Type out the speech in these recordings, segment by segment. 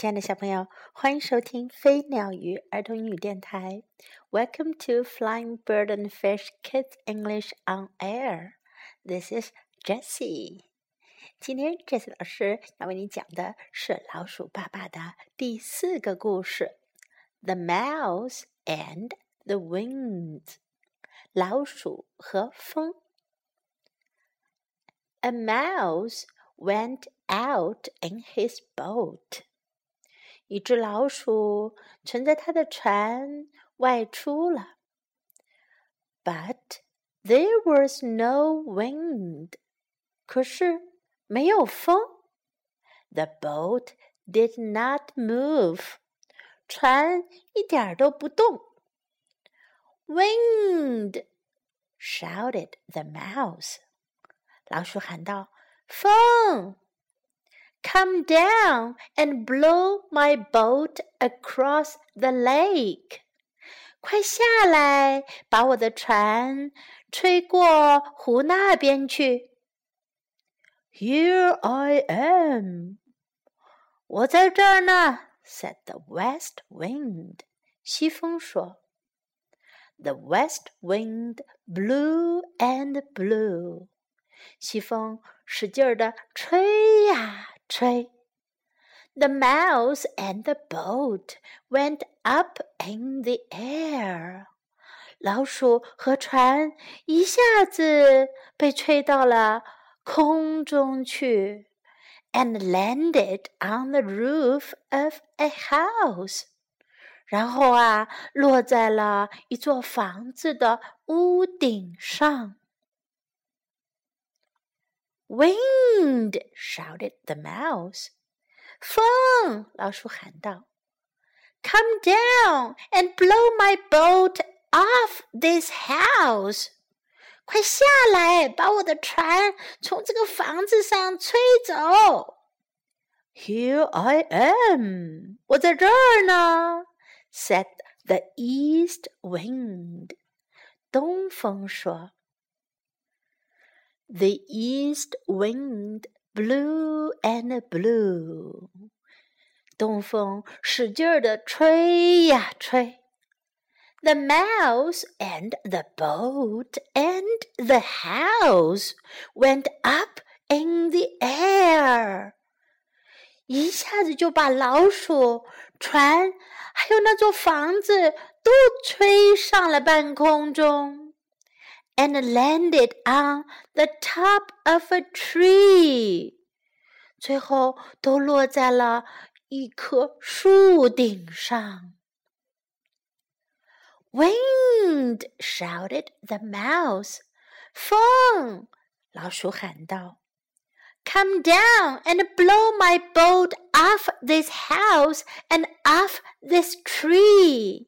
亲爱的小朋友，欢迎收听飞鸟鱼儿童英语电台。Welcome to Flying Bird and Fish Kids English on Air. This is Jessie. 今天 Jessie 老师要为你讲的是老鼠爸爸的第四个故事：The Mouse and the Wind。老鼠和风。A mouse went out in his boat. 一只老鼠乘着它的船外出了，But there was no wind，可是没有风。The boat did not move，船一点都不动。Wind，shouted the mouse，老鼠喊道：“风！” Come down and blow my boat across the lake. 快下来，把我的船吹过湖那边去。Here I am. 我在这儿呢，said the west wind. 西风说。The west wind blew and blew. 西风使劲儿的吹呀 吹。The mouse and the boat went up in the air. 老鼠和船一下子被吹到了空中去，and landed on the roof of a house. 然后啊，落在了一座房子的屋顶上。 Wind! shouted the mouse. 风！老鼠喊道：“Come down and blow my boat off this house！快下来，把我的船从这个房子上吹走。”“Here I am！我在这儿呢。”said the east wind。东风说。 the east wind blew and blew. 东风使劲儿的吹呀吹。The mouse and the boat and the house went up in the air. 一下子就把老鼠、船还有那座房子都吹上了半空中。 and landed on the top of a tree，最后都落在了一棵树顶上。Wind shouted the mouse，风，老鼠喊道：“Come down and blow my boat off this house and off this tree。”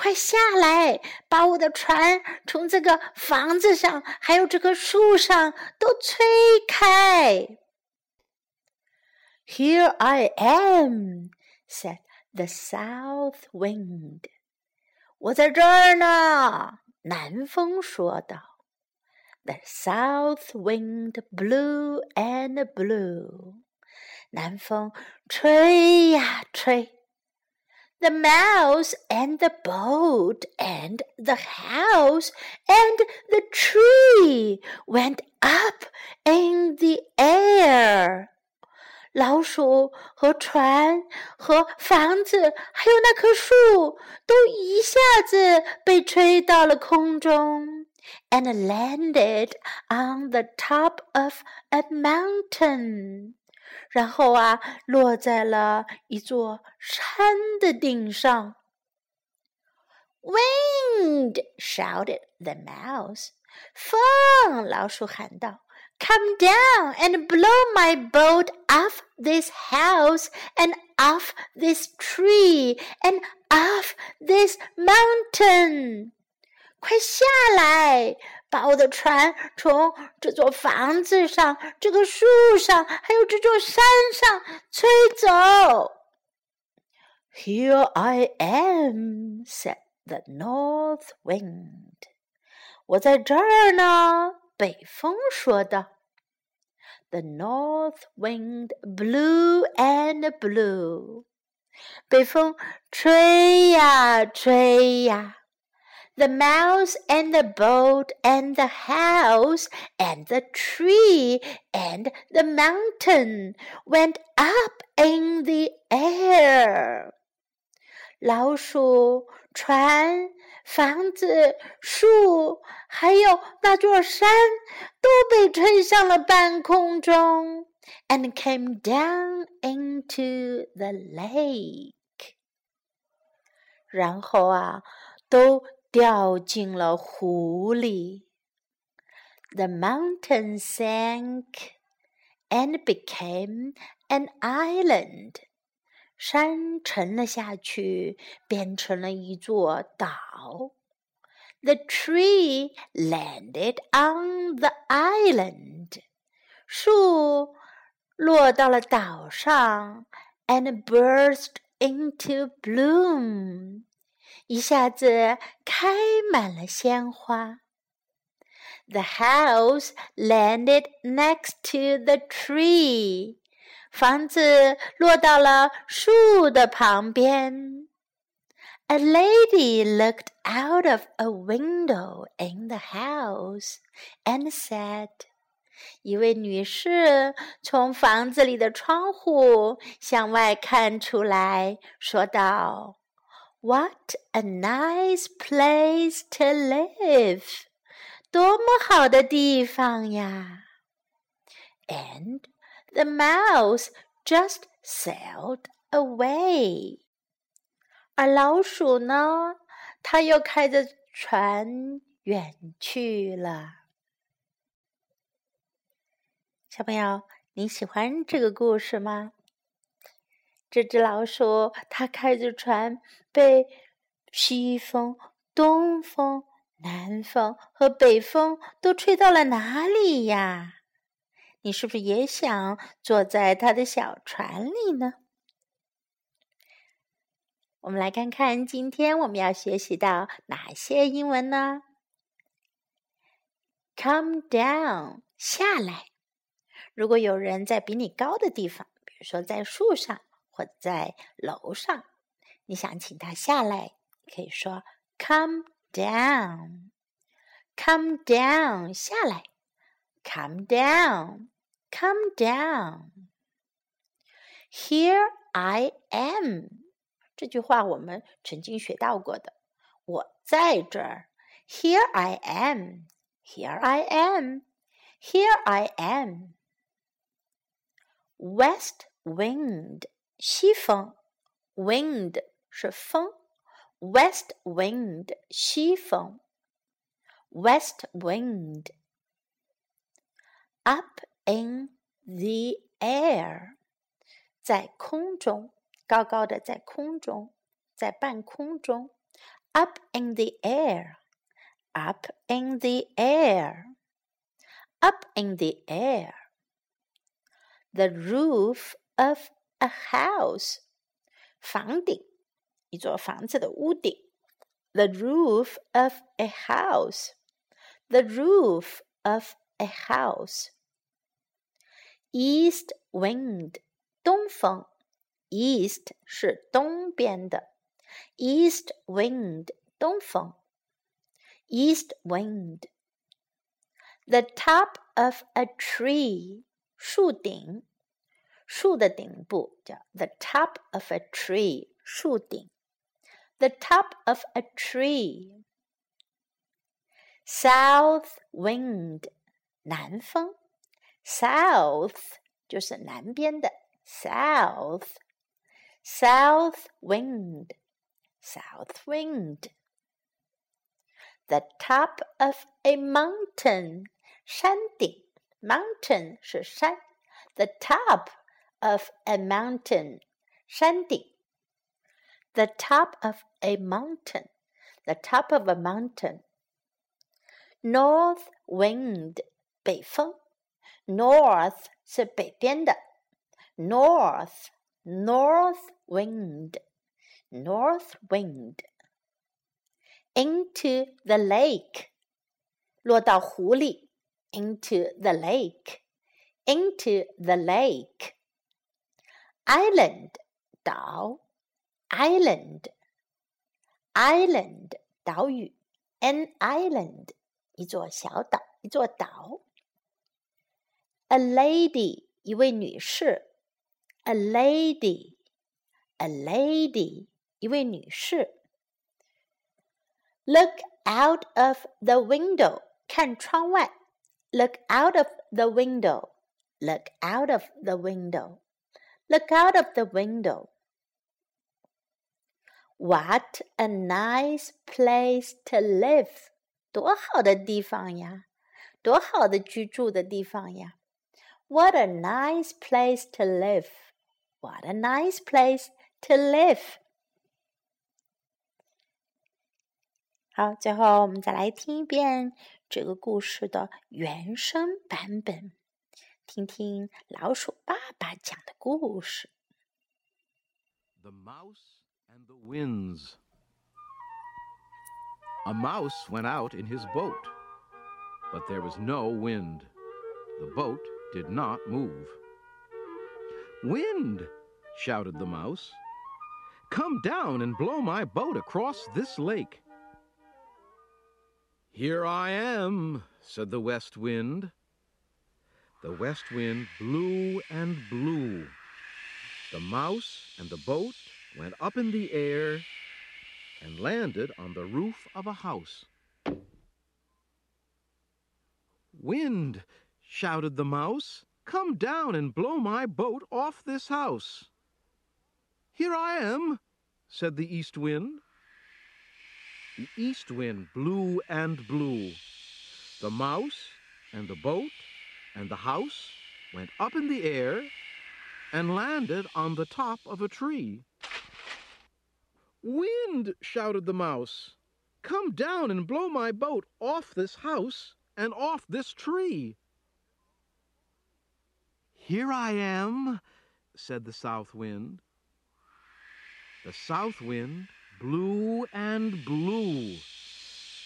快下来，把我的船从这个房子上，还有这棵树上都吹开。Here I am," said the South Wind. 我在这儿呢，南风说道。The South Wind blew and blew. 南风吹呀吹。 the mouse and the boat and the house and the tree went up in the air. 老鼠和船和房子，还有那棵树，都一下子被吹到了空中，and landed on the top of a mountain. 然后啊，落在了一座山的顶上。Wind shouted the mouse，风，老鼠喊道：“Come down and blow my boat off this house and off this tree and off this mountain。” 快下来，把我的船从这座房子上、这个树上，还有这座山上吹走。Here I am," said the North Wind. 我在这儿呢，北风说道。The north wind blew and blew. 北风吹呀吹呀。The mouse and the boat and the house and the tree and the mountain went up in the air. 老鼠、船、房子、树，还有那座山，都被吹上了半空中，and came down into the lake。然后啊，都 掉进了湖里。The mountain sank and became an island. 山沉了下去，变成了一座岛。The tree landed on the island. 树落到了岛上，and burst into bloom. 一下子开满了鲜花。The house landed next to the tree. 房子落到了树的旁边。A lady looked out of a window in the house and said. 一位女士从房子里的窗户向外看出来，说道 ：“What a nice place to live！多么好的地方呀！”And the mouse just sailed away. 而老鼠呢，它又开着船远去了。小朋友，你喜欢这个故事吗？ 这只老鼠，它开着船，被西风、东风、南风和北风都吹到了哪里呀？你是不是也想坐在他的小船里呢？我们来看看今天我们要学习到哪些英文呢？Come down，下来。如果有人在比你高的地方，比如说在树上或者在楼上，你想请他下来，可以说 Come down，Come down，下来。Come down. Come down. Here I am. 这句话我们曾经学到过的。我在这儿。Here I am. Here I am. Here I am. West wind. 西风。Wind 是风。West wind 西风。West wind up in the air，在空中，高高的在空中，在半空中，up in the air，up in the air，up in the air。The roof of a house，房顶，一座房子的屋顶。The roof of a house，the roof of a house. East wind，东风。East 是东边的，East wind 东风。East wind。The top of a tree，树顶， 树的顶部叫 the top of a tree，树顶。The top of a tree。South wind，南风。South 就是南边的 South。South wind, south wind. The top of a mountain, 山顶 mountain 是山，the top of a mountain 山顶，the top of a mountain, the top of a mountain. North wind 北风 North 是北边的，North North wind North wind into the lake 落到湖里，into the lake into the lake. Island 岛，island island 岛屿，an island 一座小岛，一座岛。A lady 一位女士，a lady a lady 一位女士。Look out of the window 看窗外，Look out of the window Look out of the window Look out of the window What a nice place to live！多好的地方呀，多好的居住的地方呀。What a nice place to live! What a nice place to live! 好，最后我们再来听一遍这个故事的原声版本， 听听老鼠爸爸讲的故事。The Mouse and the winds. A mouse went out in his boat, but there was no wind. The boat did not move. Wind! shouted the mouse. Come down and blow my boat across this lake. Here I am, said the west wind. The west wind blew and blew. The mouse and the boat went up in the air and landed on the roof of a house. Wind, shouted the mouse, come down and blow my boat off this house. Here I am, said the east wind. The east wind blew and blew. The mouse and the boat and the house went up in the air and landed on the top of a tree. Wind, shouted the mouse, come down and blow my boat off this house and off this tree. Here I am, said the south wind. The south wind blew and blew.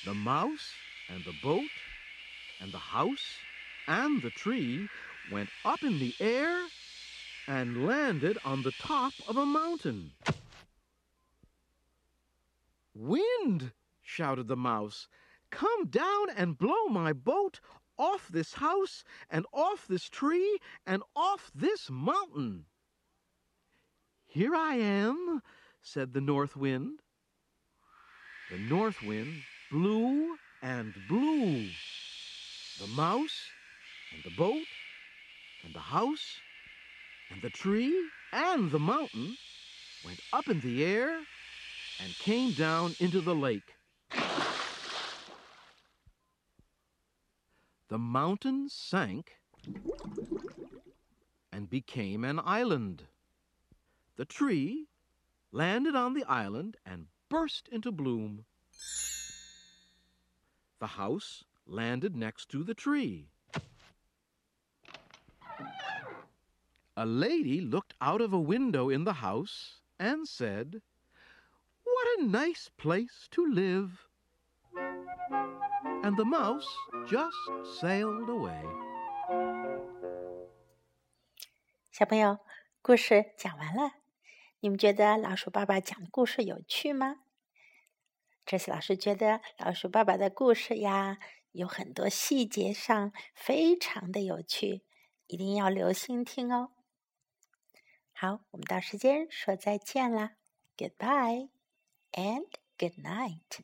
The mouse and the boat and the house and the tree went up in the air and landed on the top of a mountain. Wind, shouted the mouse, come down and blow my boat off this house and off this tree and off this mountain. Here I am, said the north wind. The north wind blew and blew. The mouse and the boat and the house and the tree and the mountain went up in the air and came down into the lake. The mountain sank and became an island. The tree landed on the island and burst into bloom. The house landed next to the tree. A lady looked out of a window in the house and said, What a nice place to live! And the mouse just sailed away. 小朋友，故事讲完了，你们觉得老鼠爸爸讲的故事有趣吗？这次老师觉得老鼠爸爸的故事呀，有很多细节上非常的有趣，一定要留心听哦。 好，我们到时间说再见啦，Goodbye and good night。